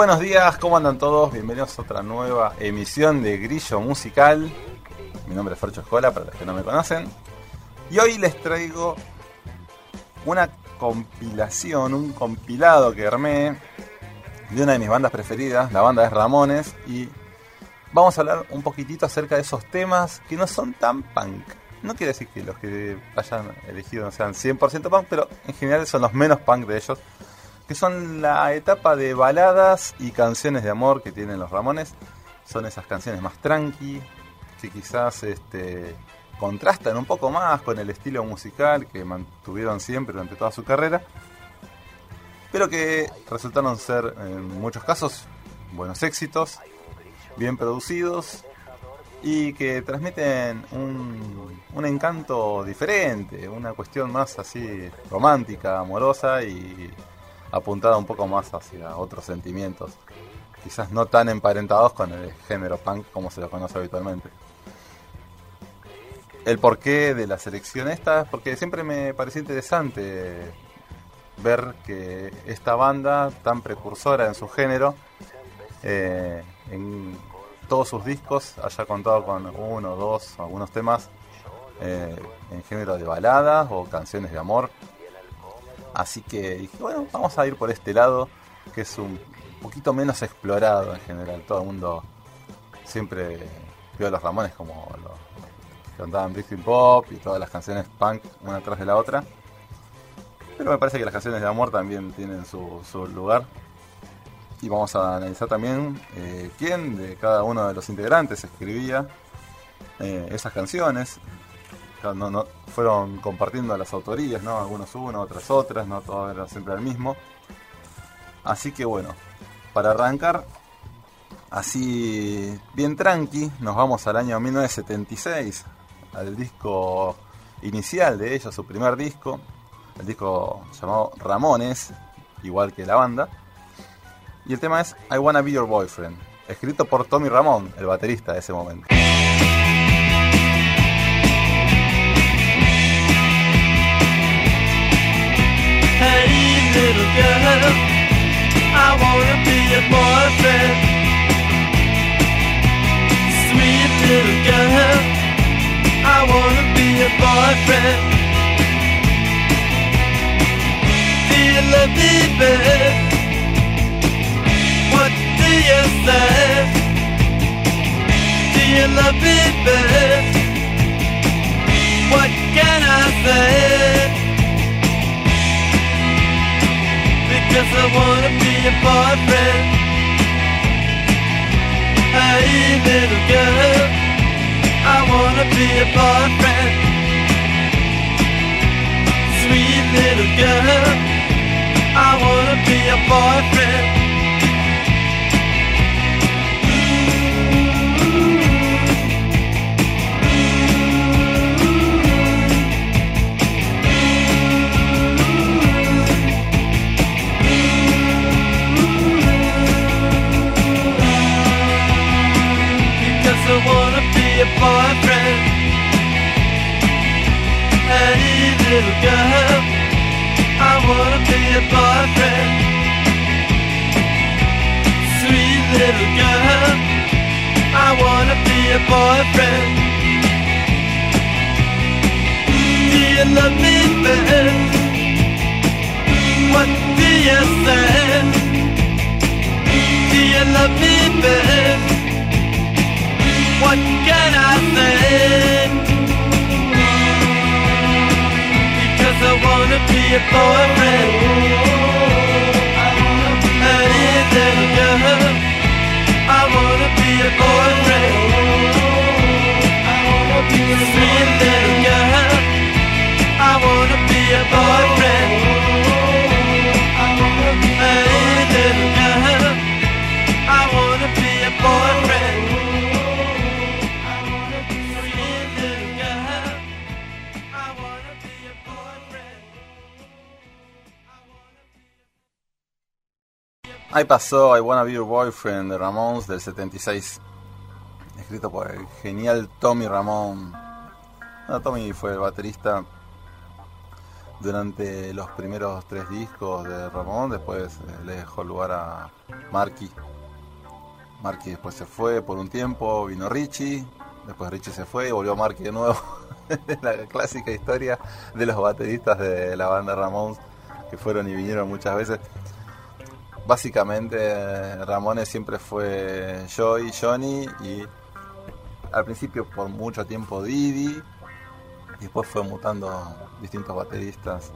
buenos días, ¿cómo andan todos? Bienvenidos a otra nueva emisión de Grillo Musical. Mi nombre es Fercho Escola, para los que no me conocen. Y hoy les traigo una compilación, un compilado que armé de una de mis bandas preferidas, la banda es Ramones, y vamos a hablar un poquitito acerca de esos temas que no son tan punk. No quiere decir que los que hayan elegido no sean 100% punk, pero en general son los menos punk de ellos que son la etapa de baladas y canciones de amor que tienen los Ramones. Son esas canciones más tranqui, que quizás este, contrastan un poco más con el estilo musical que mantuvieron siempre durante toda su carrera, pero que resultaron ser en muchos casos buenos éxitos, bien producidos y que transmiten un, un encanto diferente, una cuestión más así romántica, amorosa y apuntada un poco más hacia otros sentimientos, quizás no tan emparentados con el género punk como se lo conoce habitualmente. El porqué de la selección esta, porque siempre me pareció interesante ver que esta banda tan precursora en su género, eh, en todos sus discos haya contado con uno, dos, algunos temas eh, en género de baladas o canciones de amor, Así que dije, bueno, vamos a ir por este lado, que es un poquito menos explorado en general. Todo el mundo siempre vio a los Ramones como los que cantaban Brixton Pop y todas las canciones punk una atrás de la otra. Pero me parece que las canciones de amor también tienen su, su lugar. Y vamos a analizar también eh, quién de cada uno de los integrantes escribía eh, esas canciones, no, fueron compartiendo las autorías, ¿no? Algunos uno, otras otras, no todo era siempre el mismo. Así que bueno, para arrancar así bien tranqui, nos vamos al año 1976, al disco inicial de ellos, su primer disco, el disco llamado Ramones, igual que la banda. Y el tema es I Wanna Be Your Boyfriend, escrito por Tommy Ramón, el baterista de ese momento. Hey, little girl, I wanna be your boyfriend. Sweet little girl, I wanna be your boyfriend. Me, babe? What do you say? Me, babe? What can I say? Because I wanna be your boyfriend. Hey, little girl, I wanna be your boyfriend. Sweet little girl, I wanna be your boyfriend. Your boyfriend. Hey, little girl, I wanna be your boyfriend. Sweet little girl, I wanna be your boyfriend. Do you love me, babe? What do you say? Do you love me, babe? What can I say? Because I wanna be be a boyfriend. Honey, little girl, I wanna be a boyfriend. Ahí pasó I Wanna Be Your Boyfriend de Ramones del 76. Escrito por el genial Tommy Ramón. No, Tommy fue el baterista durante los primeros tres discos de Ramón. Después eh, le dejó lugar a Marky. Marky después se fue por un tiempo. Vino Richie. Después Richie se fue y volvió Marky de nuevo. la clásica historia de los bateristas de la banda Ramones que fueron y vinieron muchas veces básicamente Ramones siempre fue Joy, Johnny y al principio por mucho tiempo Didi y después fue mutando distintos bateristas.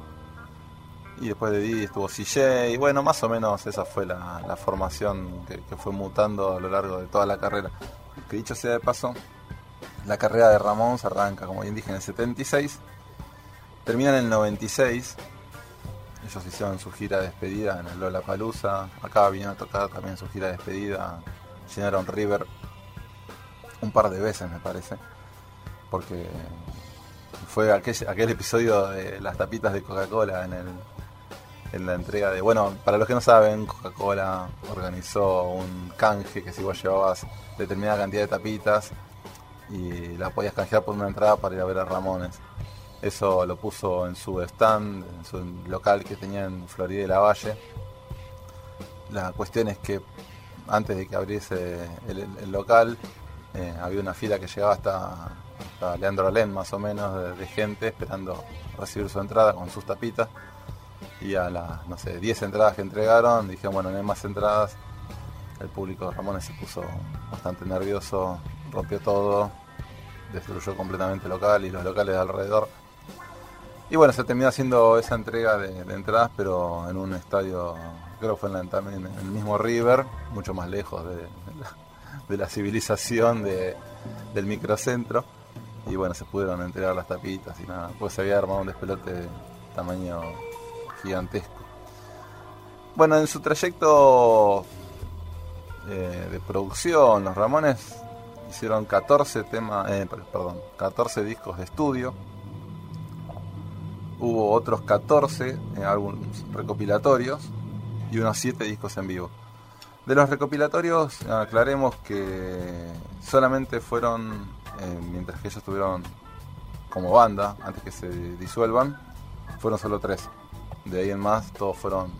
Y después de Didi estuvo CJ y bueno más o menos esa fue la, la formación que, que fue mutando a lo largo de toda la carrera. Que dicho sea de paso la carrera de Ramón se arranca como bien dije en el 76 termina en el 96 ellos hicieron su gira de despedida en el Lollapalooza. Acá vinieron a tocar también su gira de despedida. Llenaron River un par de veces, me parece. Porque fue aquel, aquel episodio de las tapitas de Coca-Cola en, el, en la entrega de... Bueno, para los que no saben, Coca-Cola organizó un canje que si vos llevabas determinada cantidad de tapitas y la podías canjear por una entrada para ir a ver a Ramones. Eso lo puso en su stand, en su local que tenía en Florida de la Valle. La cuestión es que antes de que abriese el, local, eh, había una fila que llegaba hasta, Leandro Alén, más o menos, de, gente esperando recibir su entrada con sus tapitas. Y a las, no sé, 10 entradas que entregaron, dijeron, bueno, no hay más entradas. El público de Ramones se puso bastante nervioso, rompió todo, destruyó completamente el local y los locales de alrededor. Y bueno, se terminó haciendo esa entrega de, entradas, pero en un estadio, creo que fue en, la- también el mismo River, mucho más lejos de, de la, de civilización de- del microcentro. Y bueno, se pudieron entregar las tapitas y nada, pues se había armado un despelote de tamaño gigantesco. Bueno, en su trayecto eh, de producción, los Ramones hicieron 14 temas, eh, perdón, 14 discos de estudio. Hubo otros 14 eh, álbumes recopilatorios y unos 7 discos en vivo. De los recopilatorios, aclaremos que solamente fueron, eh, mientras que ellos estuvieron como banda, antes que se disuelvan, fueron solo 3. De ahí en más, todos fueron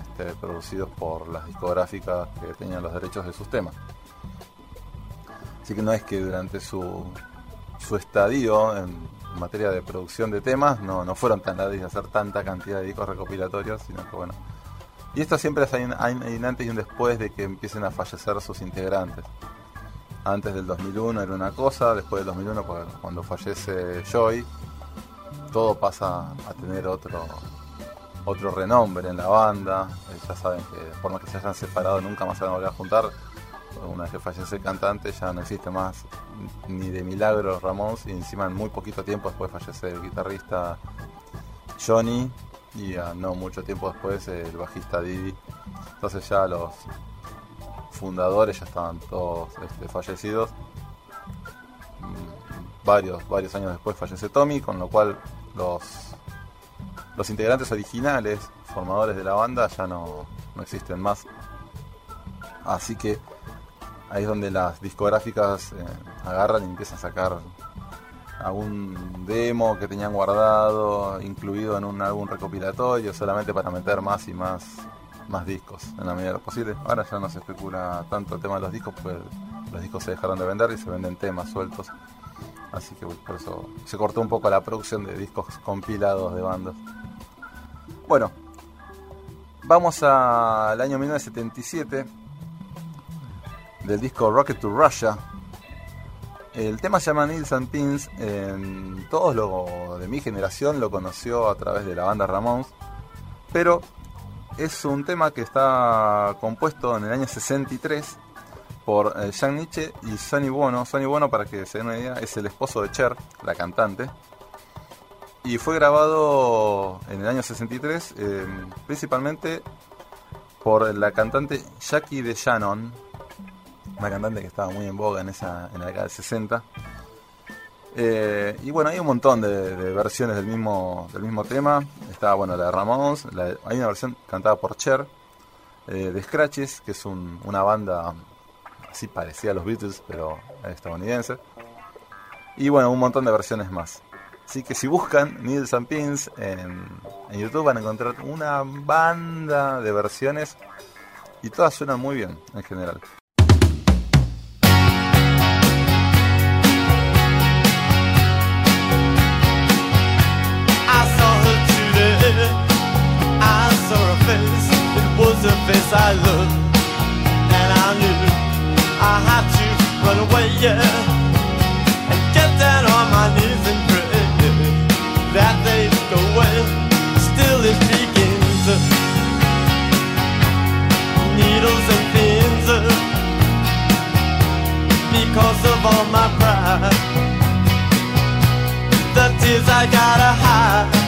este, producidos por las discográficas que tenían los derechos de sus temas. Así que no es que durante su, su estadio en materia de producción de temas no, no fueron tan ladrillos de hacer tanta cantidad de discos recopilatorios, sino que bueno. Y esto siempre es hay un, antes y un después de que empiecen a fallecer sus integrantes. Antes del 2001 era una cosa, después del 2001 cu- cuando fallece Joy, todo pasa a tener otro otro renombre en la banda. Eh, ya saben que por más que se hayan separado nunca más se van a volver a juntar. Una vez que fallece el cantante ya no existe más ni de milagro Ramón y encima en muy poquito tiempo después fallece el guitarrista Johnny y no mucho tiempo después el bajista Didi. Entonces ya los fundadores ya estaban todos este, fallecidos. Mm, Varios, varios años después fallece Tommy, con lo cual los, los integrantes originales, formadores de la banda, ya no, no existen más. Así que ahí es donde las discográficas eh, agarran y empiezan a sacar algún demo que tenían guardado, incluido en un álbum recopilatorio, solamente para meter más y más, más discos en la medida de lo posible. Ahora ya no se especula tanto el tema de los discos, porque los discos se dejaron de vender y se venden temas sueltos. Así que por eso se cortó un poco la producción de discos compilados de bandas. Bueno, vamos al año 1977 del disco Rocket to Russia. El tema se llama Needles and Pins. En todos lo de mi generación lo conoció a través de la banda Ramones. Pero es un tema que está compuesto en el año 63 por eh, Jean Nietzsche y Sonny Bono. Sonny Bono, para que se den una idea, es el esposo de Cher, la cantante. Y fue grabado en el año 63 eh, principalmente por la cantante Jackie de Shannon, una cantante que estaba muy en boga en, esa, en la década del 60. Eh, y bueno, hay un montón de, versiones del mismo, del mismo tema. Está bueno la de Ramones, hay una versión cantada por Cher, eh, de Scratches, que es un- una banda así parecida a los Beatles, pero estadounidense. Y bueno, un montón de versiones más. Así que si buscan Needles and Pins en, en YouTube van a encontrar una banda de versiones y todas suenan muy bien en general. The face I loved. And I knew I had to run away, yeah. And get down on my knees and pray that they'd go away. Still it begins. Needles and pins. Because of all my pride the tears I gotta hide.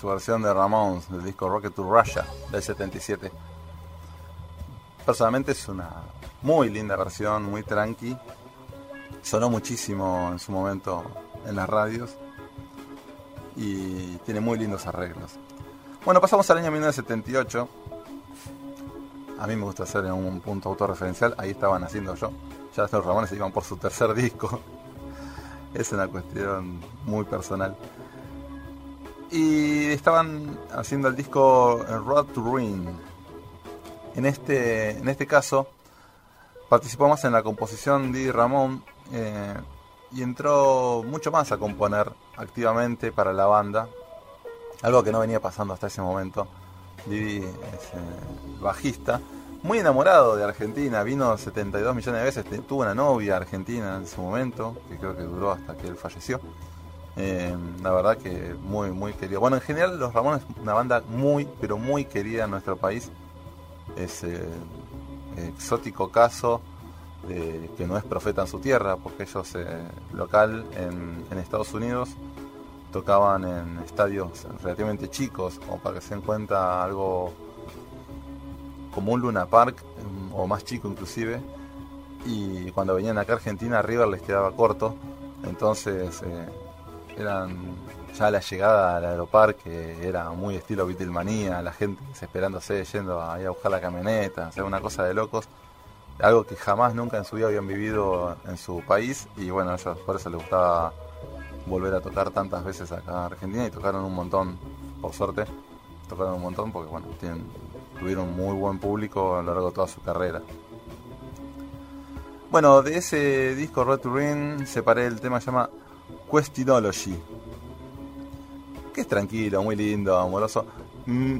Su versión de Ramones del disco Rocket to Russia del 77. Personalmente es una muy linda versión, muy tranqui. Sonó muchísimo en su momento en las radios y tiene muy lindos arreglos. Bueno, pasamos al año 1978. A mí me gusta hacer un punto autorreferencial, ahí estaban haciendo yo. Ya los Ramones iban por su tercer disco. Es una cuestión muy personal. Y estaban haciendo el disco Road to Ruin. En este, en este caso, participó más en la composición de Ramón eh, y entró mucho más a componer activamente para la banda. Algo que no venía pasando hasta ese momento. Didi es eh, bajista, muy enamorado de Argentina, vino 72 millones de veces, tuvo una novia argentina en su momento, que creo que duró hasta que él falleció. Eh, la verdad que muy, muy querido. Bueno, en general los Ramones es una banda muy, pero muy querida en nuestro país. Es eh, exótico caso que no es profeta en su tierra, porque ellos eh, local en, Estados Unidos tocaban en estadios relativamente chicos, como para que se den cuenta algo como un Luna Park, mm, o más chico inclusive, y cuando venían acá a Argentina River les quedaba corto, entonces eran ya la llegada al aeroparque era muy estilo Beatlemanía, la gente desesperándose, yendo ahí a buscar la camioneta, o sea, una cosa de locos, algo que jamás nunca en su vida habían vivido en su país, y bueno, a ellos por eso les gustaba volver a tocar tantas veces acá en Argentina y tocaron un montón por suerte, tocaron un montón porque bueno, tienen, tuvieron muy buen público a lo largo de toda su carrera. Bueno, de ese disco Red to Ring separé el tema que se llama Questionology. Que es tranquilo, muy lindo, amoroso. Mm,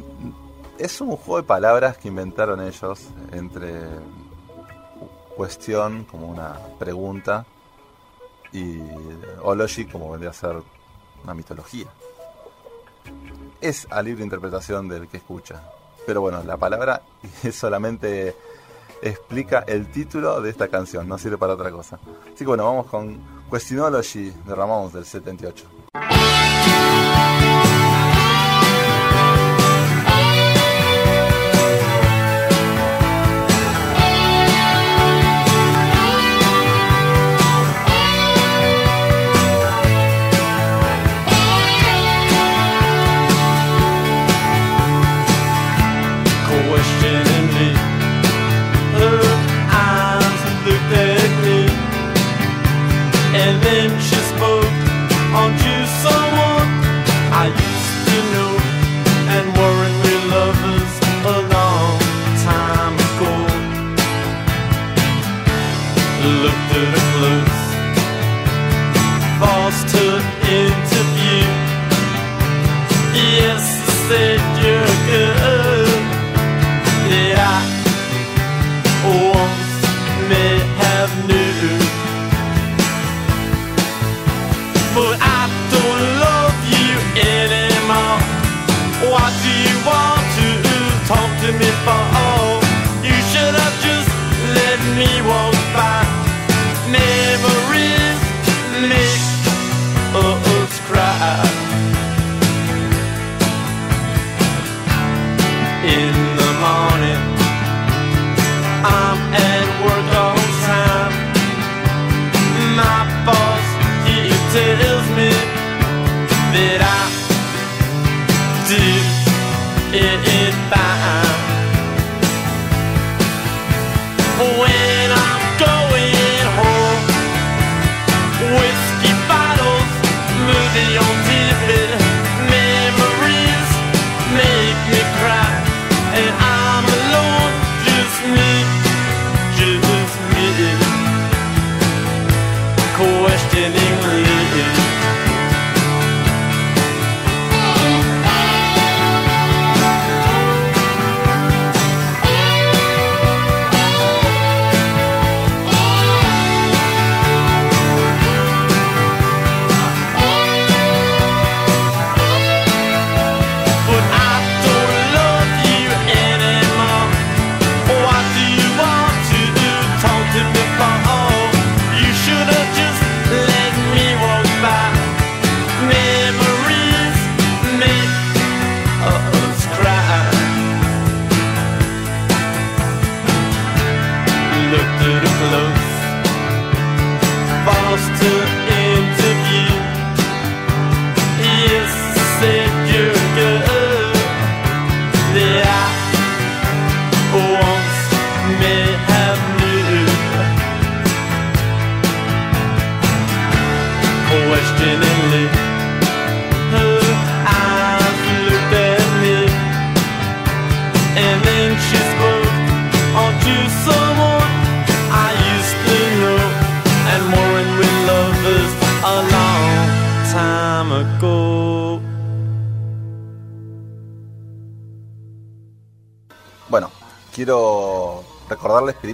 es un juego de palabras que inventaron ellos entre cuestión como una pregunta y ology como vendría a ser una mitología. Es a libre interpretación del que escucha. Pero bueno, la palabra solamente explica el título de esta canción, no sirve para otra cosa. Así que bueno, vamos con Questionology de Ramones del 78.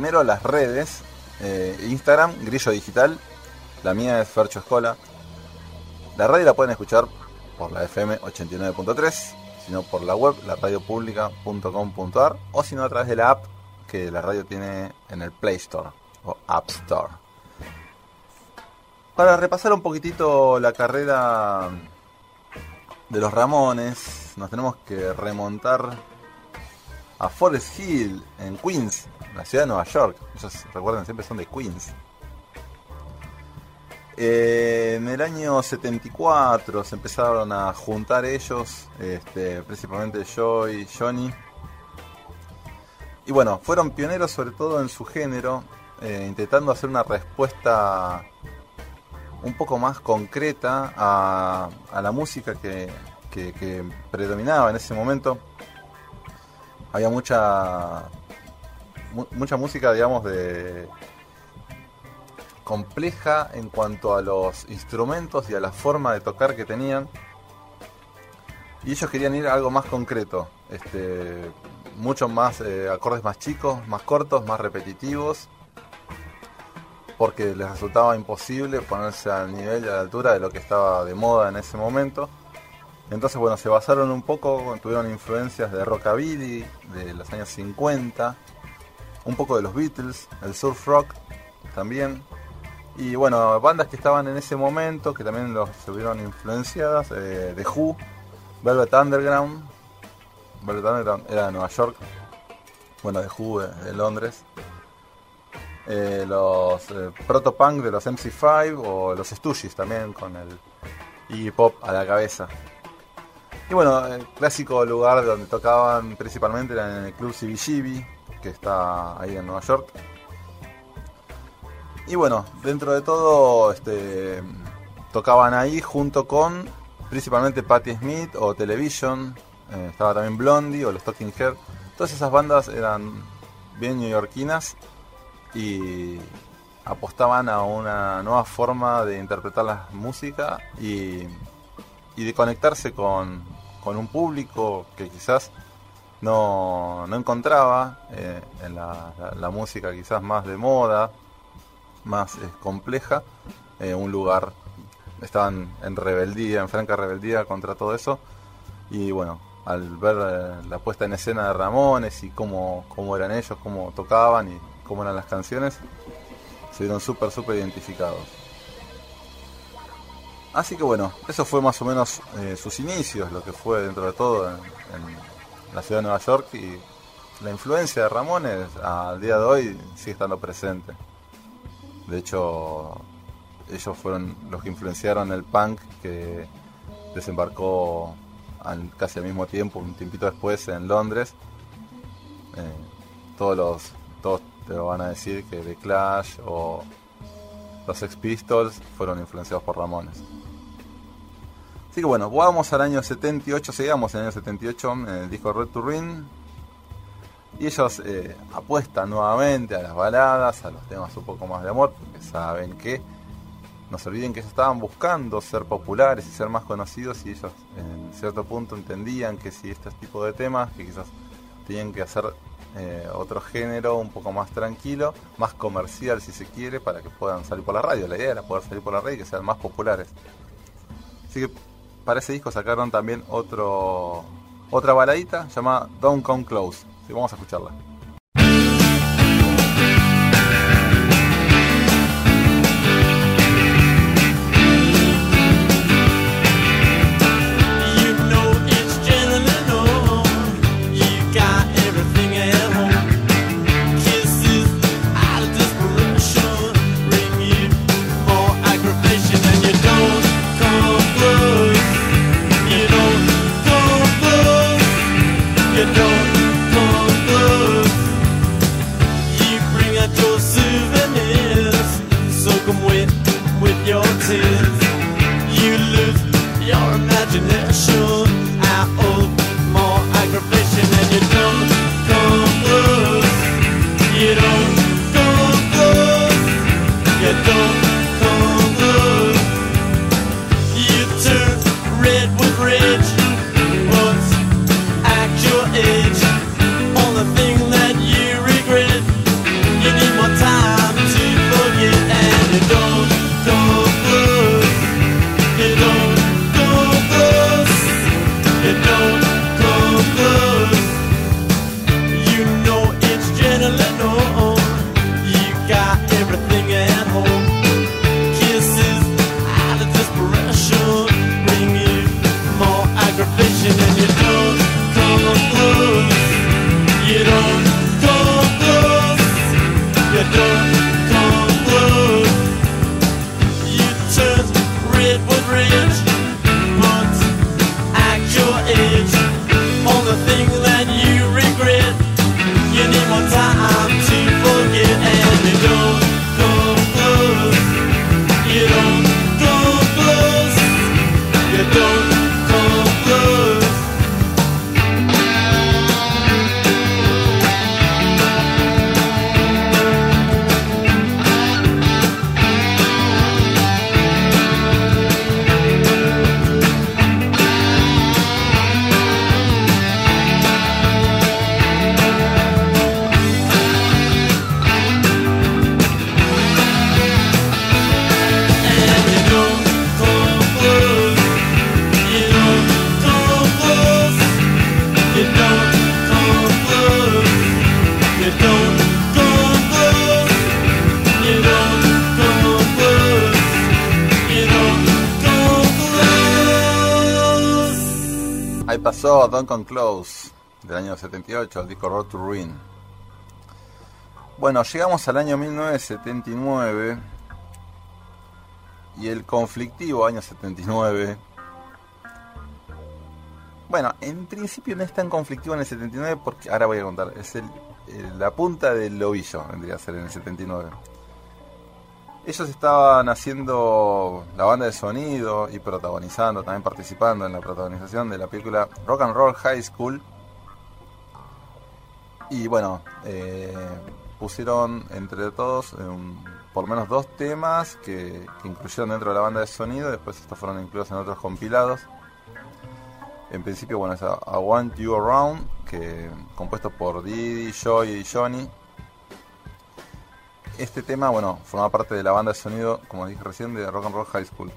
Primero las redes. eh, Instagram, Grillo Digital. La mía es Fercho Escola. La radio la pueden escuchar por la FM 89.3, sino por la web, la radiopublica.com.ar o si no a través de la app que la radio tiene en el Play Store o App Store. Para repasar un poquitito la carrera de los Ramones, nos tenemos que remontar a Forest Hill, en Queens, la ciudad de Nueva York. Ellos, recuerden, siempre son de Queens. Eh, en el año 74 se empezaron a juntar ellos, este, principalmente yo y Johnny. Y bueno, fueron pioneros sobre todo en su género, eh, intentando hacer una respuesta un poco más concreta a, la música que predominaba en ese momento. Había mucha mu- mucha música, digamos, de compleja en cuanto a los instrumentos y a la forma de tocar que tenían. Y ellos querían ir a algo más concreto, este, muchos más eh, acordes más chicos, más cortos, más repetitivos, porque les resultaba imposible ponerse al nivel y a la altura de lo que estaba de moda en ese momento. Entonces, bueno, se basaron un poco, tuvieron influencias de rockabilly de los años 50, un poco de los Beatles, el surf rock también. Y bueno, bandas que estaban en ese momento, que también los se vieron influenciadas, eh, The Who, Velvet Underground, Velvet Underground era de Nueva York, bueno, The Who de, Londres, Eh, los eh, Protopunk de los MC5 o los Stooges también con el Iggy Pop a la cabeza. Y bueno, el clásico lugar donde tocaban principalmente era en el club CBGB, que está ahí en Nueva York. Y bueno, dentro de todo, este, tocaban ahí junto con principalmente Patti Smith o Television, eh, estaba también Blondie o los Talking Head. Todas esas bandas eran bien neoyorquinas y apostaban a una nueva forma de interpretar la música y, y de conectarse con, con un público que quizás no, no encontraba eh, en la, música quizás más de moda, más eh, compleja, eh, un lugar. Estaban en rebeldía, en franca rebeldía contra todo eso. Y bueno, al ver la puesta en escena de Ramones y cómo, cómo eran ellos, cómo tocaban y cómo eran las canciones, se vieron súper, súper identificados. Así que bueno, eso fue más o menos sus inicios, lo que fue dentro de todo la ciudad de Nueva York y la influencia de Ramones al día de hoy sigue estando presente. De hecho, ellos fueron los que influenciaron el punk que desembarcó al- casi al mismo tiempo, un tiempito después en Londres. Eh, todos los todos te lo van a decir que The Clash o los Sex Pistols fueron influenciados por Ramones. Así que bueno, vamos al año 78, seguimos en el año 78 en el disco Red to Ring. Y ellos eh, apuestan nuevamente a las baladas, a los temas un poco más de amor, porque saben que no se olviden que ellos estaban buscando ser populares y ser más conocidos y ellos en cierto punto entendían que si este tipo de temas, que quizás tenían que hacer eh, otro género un poco más tranquilo, más comercial si se quiere, para que puedan salir por la radio. La idea era poder salir por la radio y que sean más populares. Así que para ese disco sacaron también otro otra baladita llamada Don't Come Close. Que vamos a escucharla. at your souvenirs. Soak them wet with your tears. You lose your imagination. Pasó Duncan Close del año 78, el disco Road to Ruin. Bueno, llegamos al año 1979 y el conflictivo año 79. Bueno, en principio no es tan conflictivo en el 79 porque ahora voy a contar, es el- la punta del ovillo, vendría a ser en el 79. Ellos estaban haciendo la banda de sonido y protagonizando, también participando en la protagonización de la película Rock and Roll High School. Y bueno, eh, pusieron entre todos eh, por lo menos dos temas que, que incluyeron dentro de la banda de sonido, después estos fueron incluidos en otros compilados. En principio, bueno, es a, I Want You Around, que compuesto por Didi, Joy y Johnny. Este tema, bueno, forma parte de la banda de sonido, como dije recién, de Rock and Roll High School.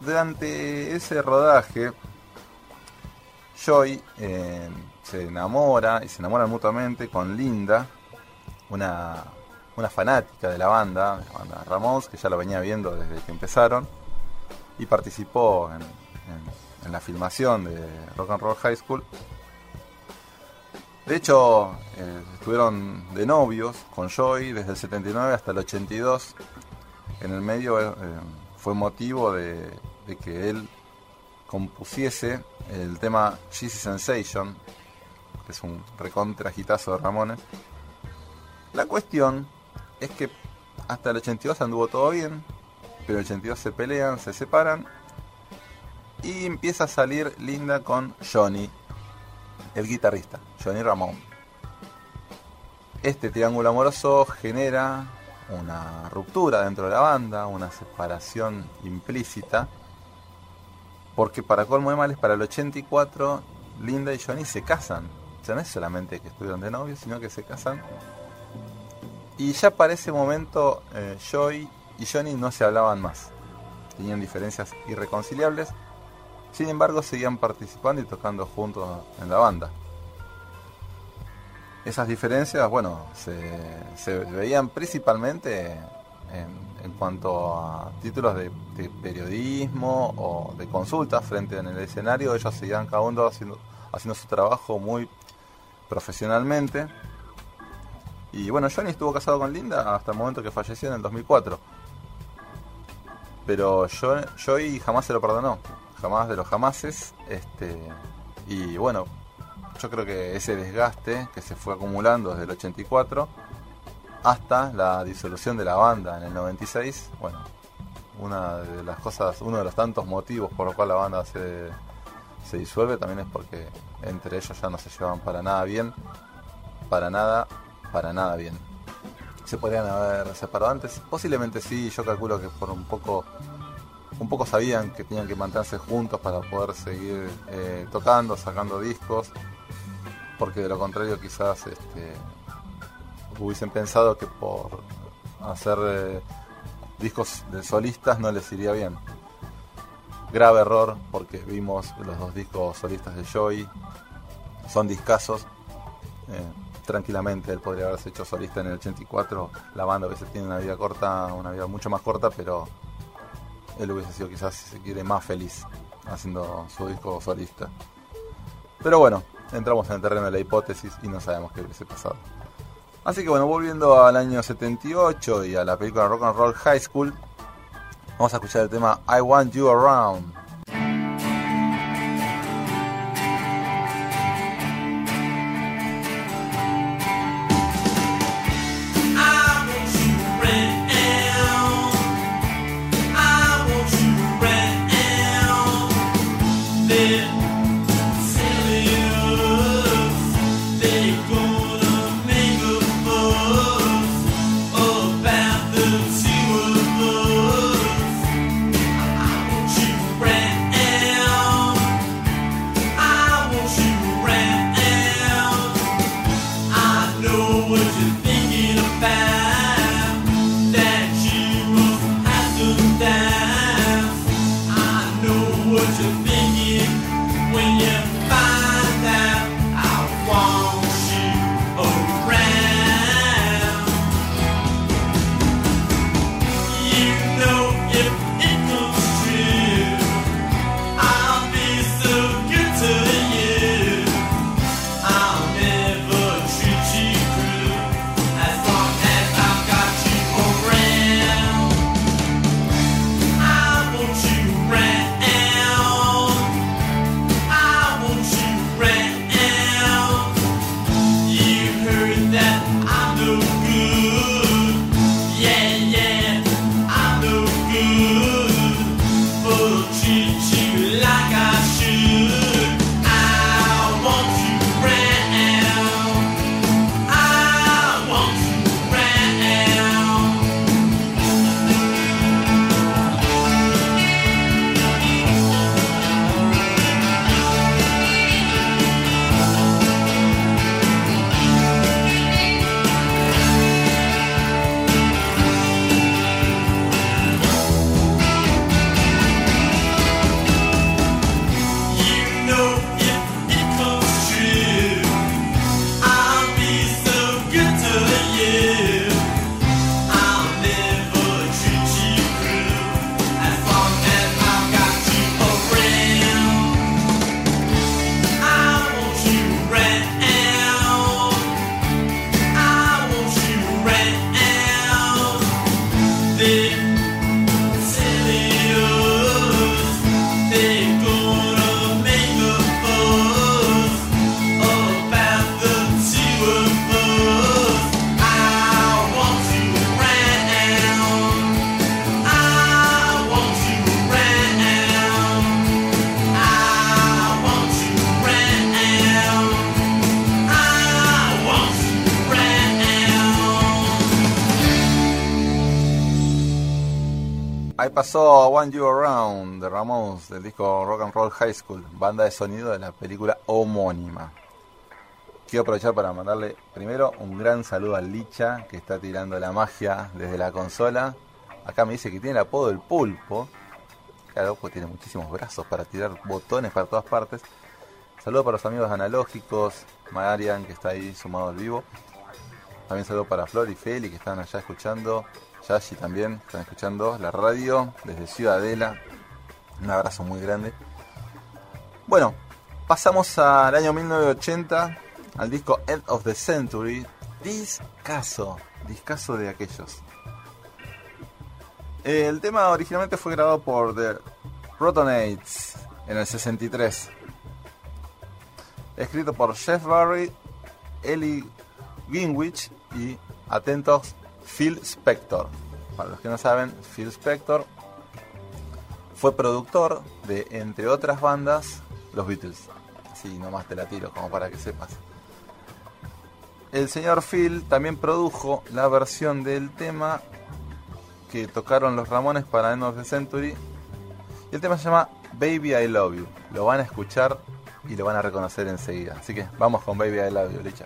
Durante ese rodaje, Joy eh, se enamora y se enamoran mutuamente con Linda, una, fanática de la banda, de la banda Ramos, que ya lo venía viendo desde que empezaron y participó en, en- en la filmación de Rock and Roll High School. De hecho, eh, estuvieron de novios con Joy desde el 79 hasta el 82. En el medio eh, fue motivo de, que él compusiese el tema Cheesy Sensation, que es un recontra hitazo de Ramones. La cuestión es que hasta el 82 anduvo todo bien, pero el 82 se pelean, se separan y empieza a salir Linda con Johnny, el guitarrista, Johnny Ramón. Este triángulo amoroso genera una ruptura dentro de la banda, una separación implícita, porque para colmo de males, para el 84, Linda y Johnny se casan. Sea, no es solamente que estuvieron de novios, sino que se casan. Y ya para ese momento, eh, Joy y Johnny no se hablaban más. Tenían diferencias irreconciliables. Sin embargo, seguían participando y tocando juntos en la banda. Esas diferencias, bueno, se, veían principalmente en, en cuanto a títulos de, periodismo o de consultas frente en el escenario. Ellos seguían cada uno haciendo, haciendo su trabajo muy profesionalmente. Y bueno, Johnny estuvo casado con Linda hasta el momento que falleció en el 2004. Pero yo, Joey jamás se lo perdonó. Jamás de los jamases. Este, y bueno, yo creo que ese desgaste que se fue acumulando desde el 84 hasta la disolución de la banda en el 96, bueno, una de las cosas, uno de los tantos motivos por los cuales la banda se, se disuelve también es porque entre ellos ya no se llevaban para nada bien, para nada, para nada bien. Se podrían haber separado antes, posiblemente sí, yo calculo que por un poco un poco sabían que tenían que mantenerse juntos para poder seguir eh, tocando, sacando discos, porque de lo contrario quizás este, hubiesen pensado que por hacer eh, discos de solistas no les iría bien. Grave error, porque vimos los dos discos solistas de Joy, son discasos. eh, tranquilamente él podría haberse hecho solista en el 84. La banda a veces tiene una vida corta, una vida mucho más corta, pero él hubiese sido quizás, si se quiere, más feliz haciendo su disco solista. Pero bueno, entramos en el terreno de la hipótesis y no sabemos qué hubiese pasado. Así que bueno, volviendo al año 78 y a la película Rock and Roll High School, vamos a escuchar el tema I Want You Around. Ahí pasó One You Around de Ramones del disco Rock and Roll High School, banda de sonido de la película homónima. Quiero aprovechar para mandarle primero un gran saludo a Licha, que está tirando la magia desde la consola. Acá me dice que tiene el apodo del pulpo. Claro, pues tiene muchísimos brazos para tirar botones para todas partes. Saludo para los amigos analógicos, Marian, que está ahí sumado al vivo. También saludo para Flor y Feli, que están allá escuchando. Yashi también, están escuchando la radio desde Ciudadela. Un abrazo muy grande. Bueno, pasamos al año 1980, al disco End of the Century. Discaso, discaso de aquellos. El tema originalmente fue grabado por The Rotonates en el 63. Escrito por Jeff Barry, Ellie Ginwich y, atentos, Phil Spector. Para los que no saben, Phil Spector fue productor de, entre otras bandas, los Beatles. Así nomás te la tiro, como para que sepas. El señor Phil también produjo la versión del tema que tocaron los Ramones para End of the Century. Y el tema se llama Baby I Love You. Lo van a escuchar y lo van a reconocer enseguida. Así que vamos con Baby I Love You, Licha.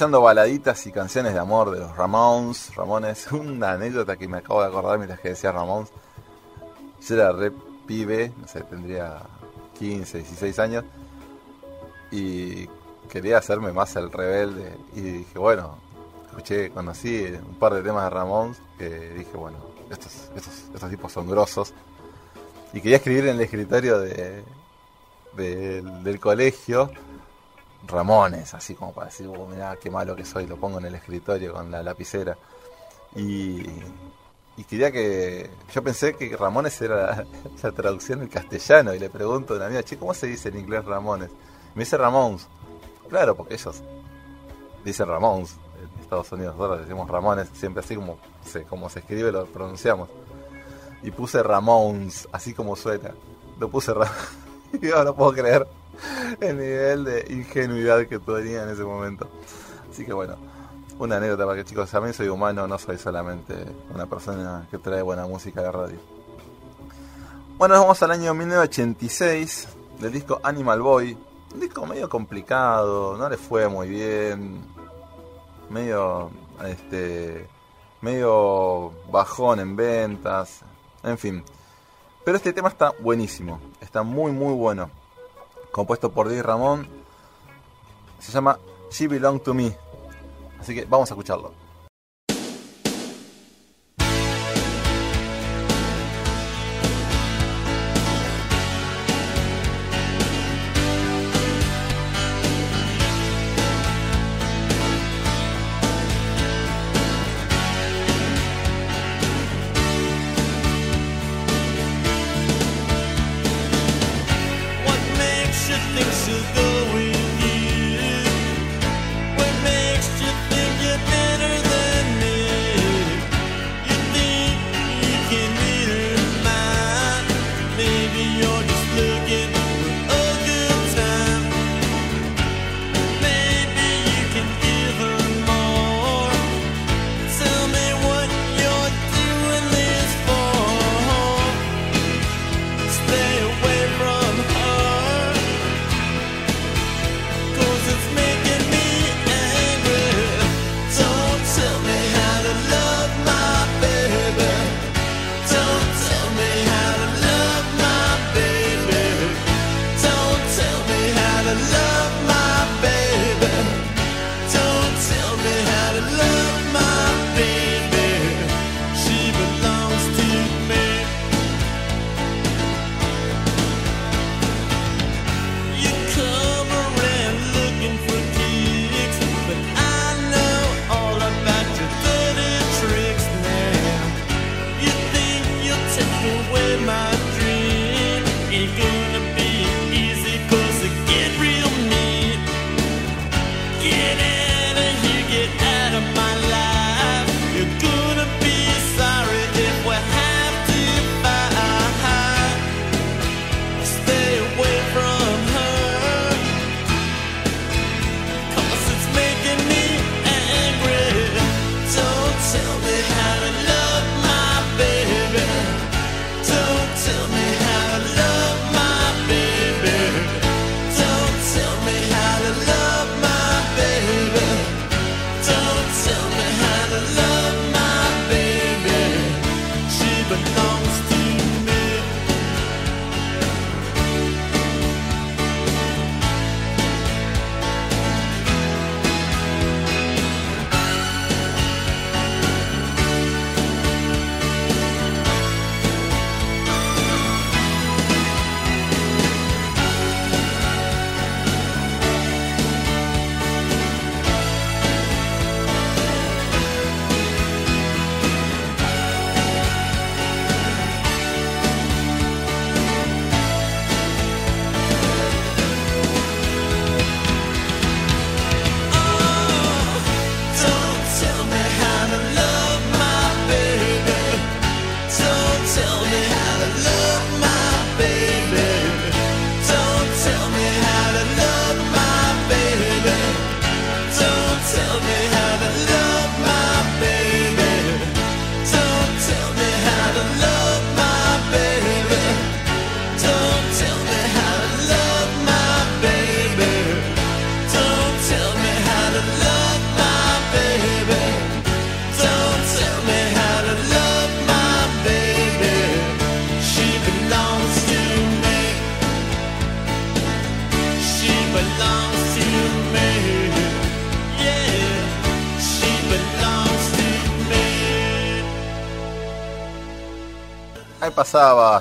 Escuchando baladitas y canciones de amor de los Ramones. Ramones, una anécdota que me acabo de acordar mientras que decía Ramones. Yo era re pibe, no sé, tendría 15, 16 años. Y quería hacerme más el rebelde. Y dije, bueno, escuché, conocí un par de temas de Ramones que dije, bueno, estos, estos, estos tipos son grosos. Y quería escribir en el escritorio de, del- del colegio Ramones, así como para decir, oh, mirá qué malo que soy, lo pongo en el escritorio con la lapicera. Y, y quería que. Yo pensé que Ramones era la, traducción en castellano, y le pregunto a una amiga, che, ¿cómo se dice en inglés Ramones? Me dice Ramones. Claro, porque ellos dicen Ramones en Estados Unidos, nosotros decimos Ramones, siempre así como se, como se escribe, lo pronunciamos. Y puse Ramones, así como suena. Lo puse Ramones. No puedo creer el nivel de ingenuidad que tenía en ese momento. Así que bueno, una anécdota para que chicos, también soy humano, no soy solamente una persona que trae buena música a la radio. Bueno, nos vamos al año 1986 del disco Animal Boy. Un disco medio complicado, no le fue muy bien. Medio este medio bajón en ventas. En fin. Pero este tema está buenísimo, está muy muy bueno. Compuesto por Dave Ramón. Se llama She Belong to Me. Así que vamos a escucharlo.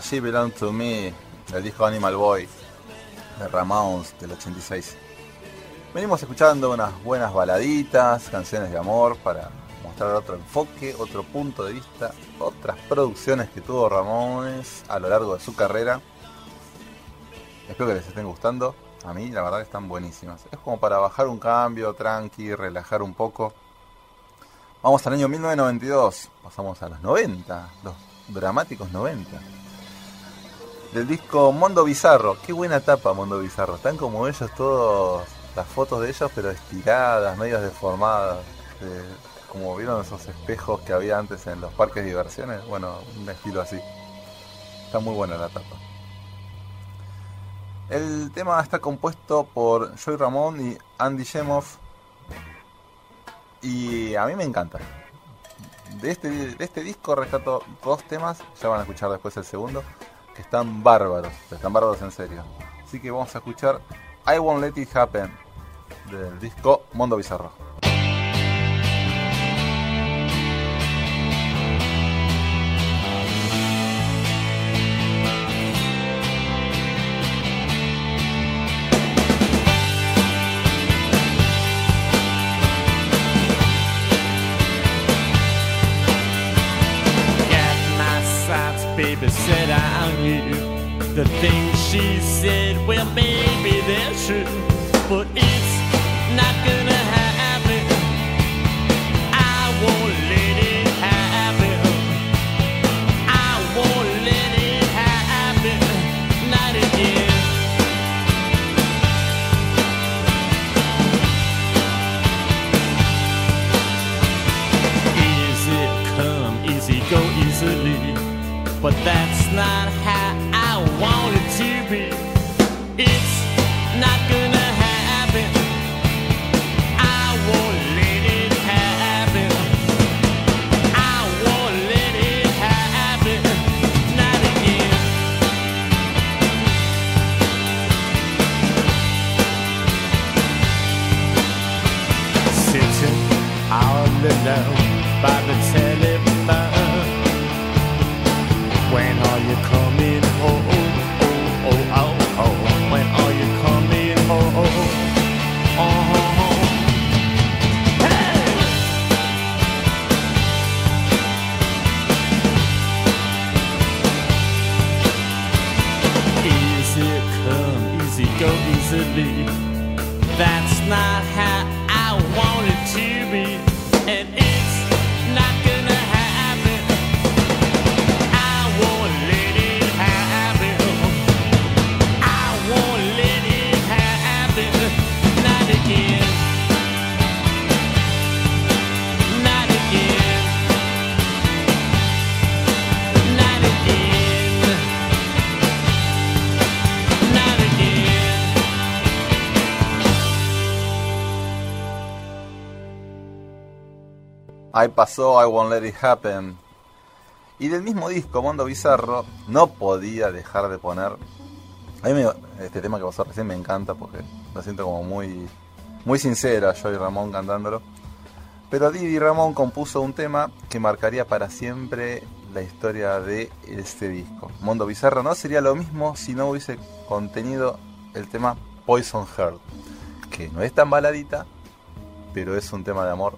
She Belong to Me, del disco Animal Boy, de Ramones del 86. Venimos escuchando unas buenas baladitas, canciones de amor para mostrar otro enfoque, otro punto de vista, otras producciones que tuvo Ramones a lo largo de su carrera. Espero que les estén gustando. A mí la verdad están buenísimas. Es como para bajar un cambio, tranqui, relajar un poco. Vamos al año 1992, pasamos a los 90, los dramáticos 90. Del disco Mondo Bizarro, qué buena tapa Mondo Bizarro, están como ellos todos, las fotos de ellos pero estiradas, medias deformadas, eh, como vieron esos espejos que había antes en los parques diversiones, bueno, un estilo así. Está muy buena la tapa. El tema está compuesto por Joy Ramón y Andy Shemov. Y a mí me encanta. De este, de este disco rescato dos temas, ya van a escuchar después el segundo, están bárbaros, están bárbaros en serio. Así que vamos a escuchar I Won't Let It Happen del disco Mundo Bizarro. I Won't Let It Happen. Y del mismo disco, Mundo Bizarro, no podía dejar de poner. A mí me- este tema que pasó recién me encanta porque lo siento como muy, muy sincera, yo y Ramón cantándolo. Pero Didi Ramón compuso un tema que marcaría para siempre la historia de este disco. Mundo Bizarro no sería lo mismo si no hubiese contenido el tema Poison Heart, que no es tan baladita, pero es un tema de amor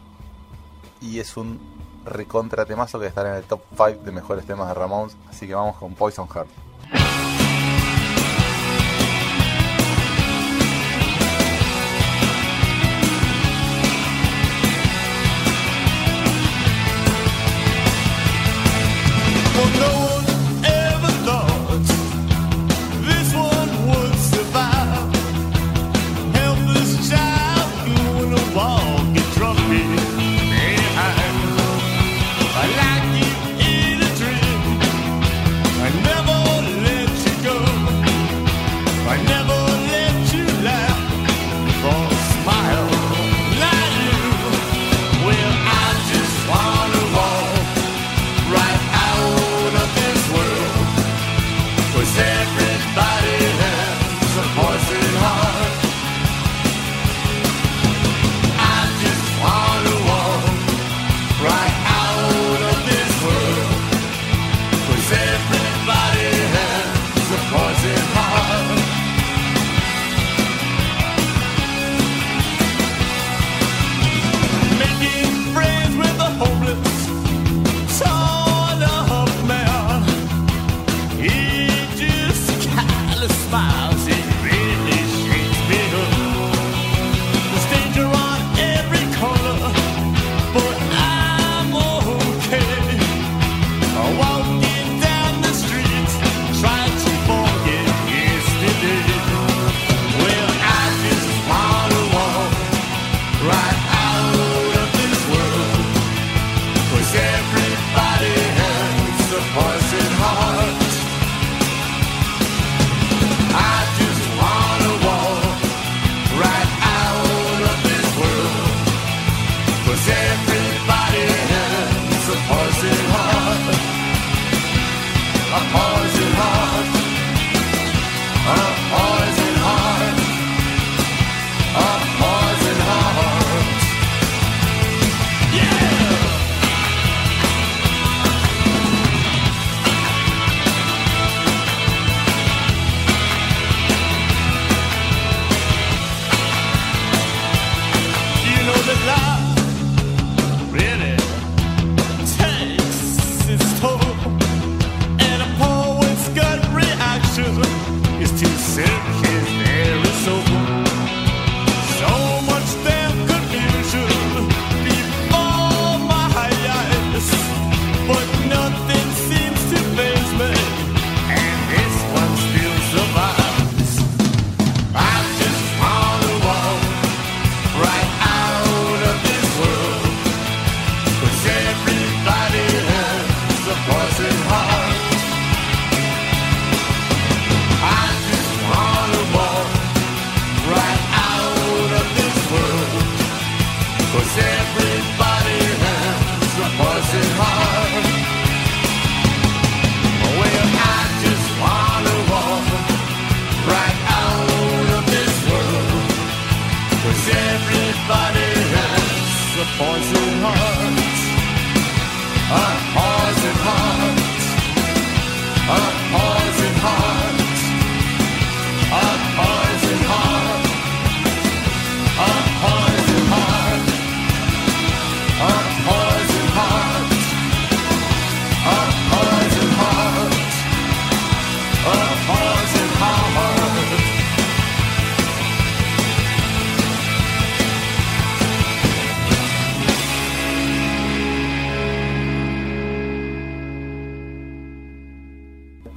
y es un recontra temazo que estará en el top 5 de mejores temas de Ramones. Así que vamos con Poison Heart.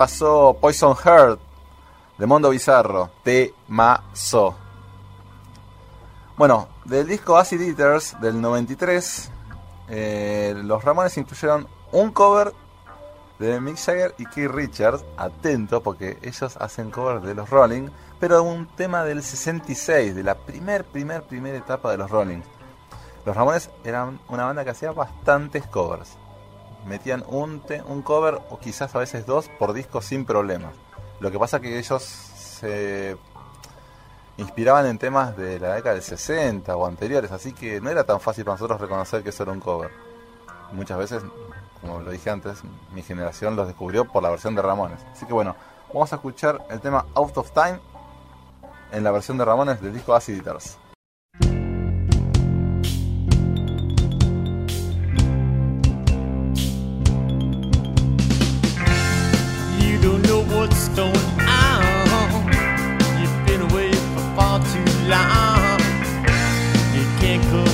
Pasó Poison Heart de Mondo Bizarro, Temazo. Bueno, del disco Acid Eaters del 93, eh, los Ramones incluyeron un cover de Mick Jagger y Keith Richards, atento porque ellos hacen cover de los Rolling, pero un tema del 66, de la primer, primer, primera etapa de los Rolling. Los Ramones eran una banda que hacía bastantes covers. Metían un, te- un cover o quizás a veces dos por disco sin problemas. Lo que pasa que ellos se inspiraban en temas de la década del 60 o anteriores, así que no era tan fácil para nosotros reconocer que eso era un cover. Muchas veces, como lo dije antes, mi generación los descubrió por la versión de Ramones. Así que bueno, vamos a escuchar el tema Out of Time en la versión de Ramones del disco Acid Eaters. Going on. You've been away for far too long. You can't come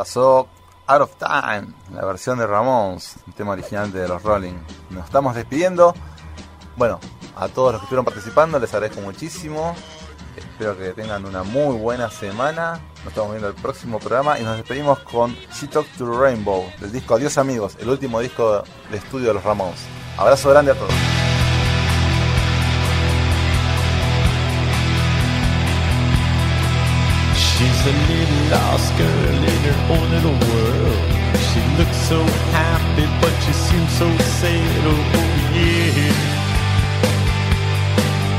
Pasó Out of Time, la versión de Ramones, un tema original de los Rolling. Nos estamos despidiendo. Bueno, a todos los que estuvieron participando les agradezco muchísimo. Espero que tengan una muy buena semana. Nos estamos viendo el próximo programa y nos despedimos con She Talk to Rainbow, del disco Adiós Amigos, el último disco de estudio de los Ramones. Abrazo grande a todos. Lost girl in her own little world. She looks so happy, but she seems so sad. Oh, oh yeah.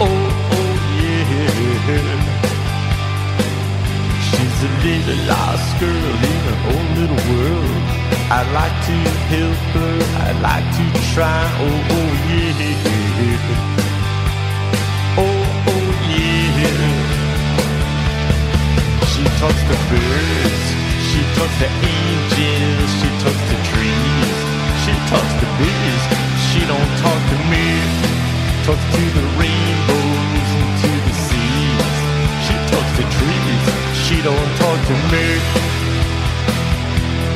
Oh, oh yeah. She's a little lost girl in her own little world. I'd like to help her, I'd like to try. Oh, oh yeah. Oh, oh yeah. She talks to birds, she talks to angels, she talks to trees, she talks to bees. She don't talk to me, talks to the rainbows and to the seas. She talks to trees, she don't talk to me.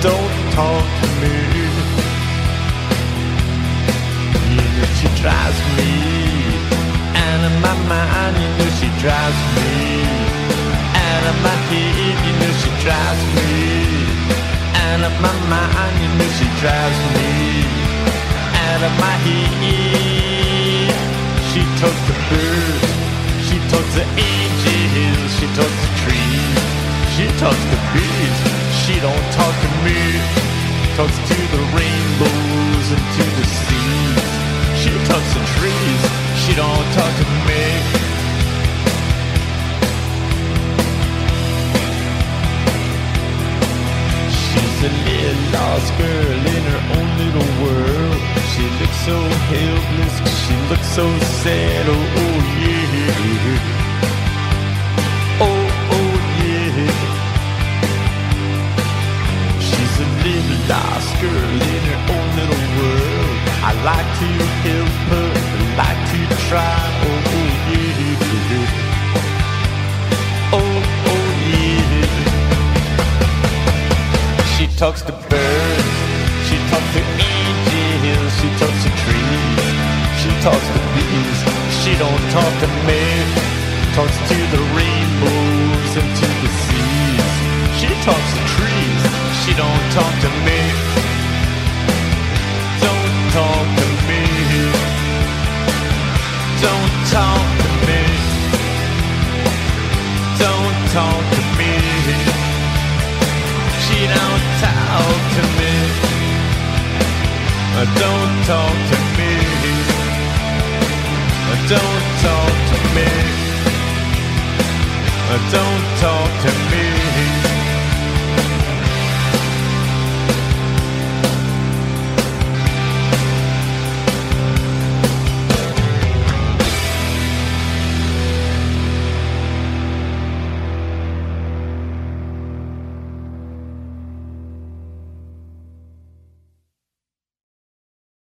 Don't talk to me. You know she drives me out of my mind. You know she drives me out of my head, you know she drives me out of my mind, you know she drives me out of my head. She talks to birds, she talks to angels, she talks to trees, she talks to bees. She don't talk to me, talks to the rainbows and to the seas. She talks to trees, she don't talk to me. She's a little lost girl in her own little world. She looks so helpless, she looks so sad. Oh, oh yeah. Oh, oh yeah. She's a little lost girl in her own little world. I like to help her, I like to try. Oh, oh yeah. Talks to birds, she talks to angels, she talks to trees, she talks to bees. She don't talk to me, talks to the rainbows and to the seas. She talks to trees, she don't talk to me. Don't talk to me. Don't talk to me. Don't talk to me. Uh, Don't talk to me. Uh, Don't talk to me.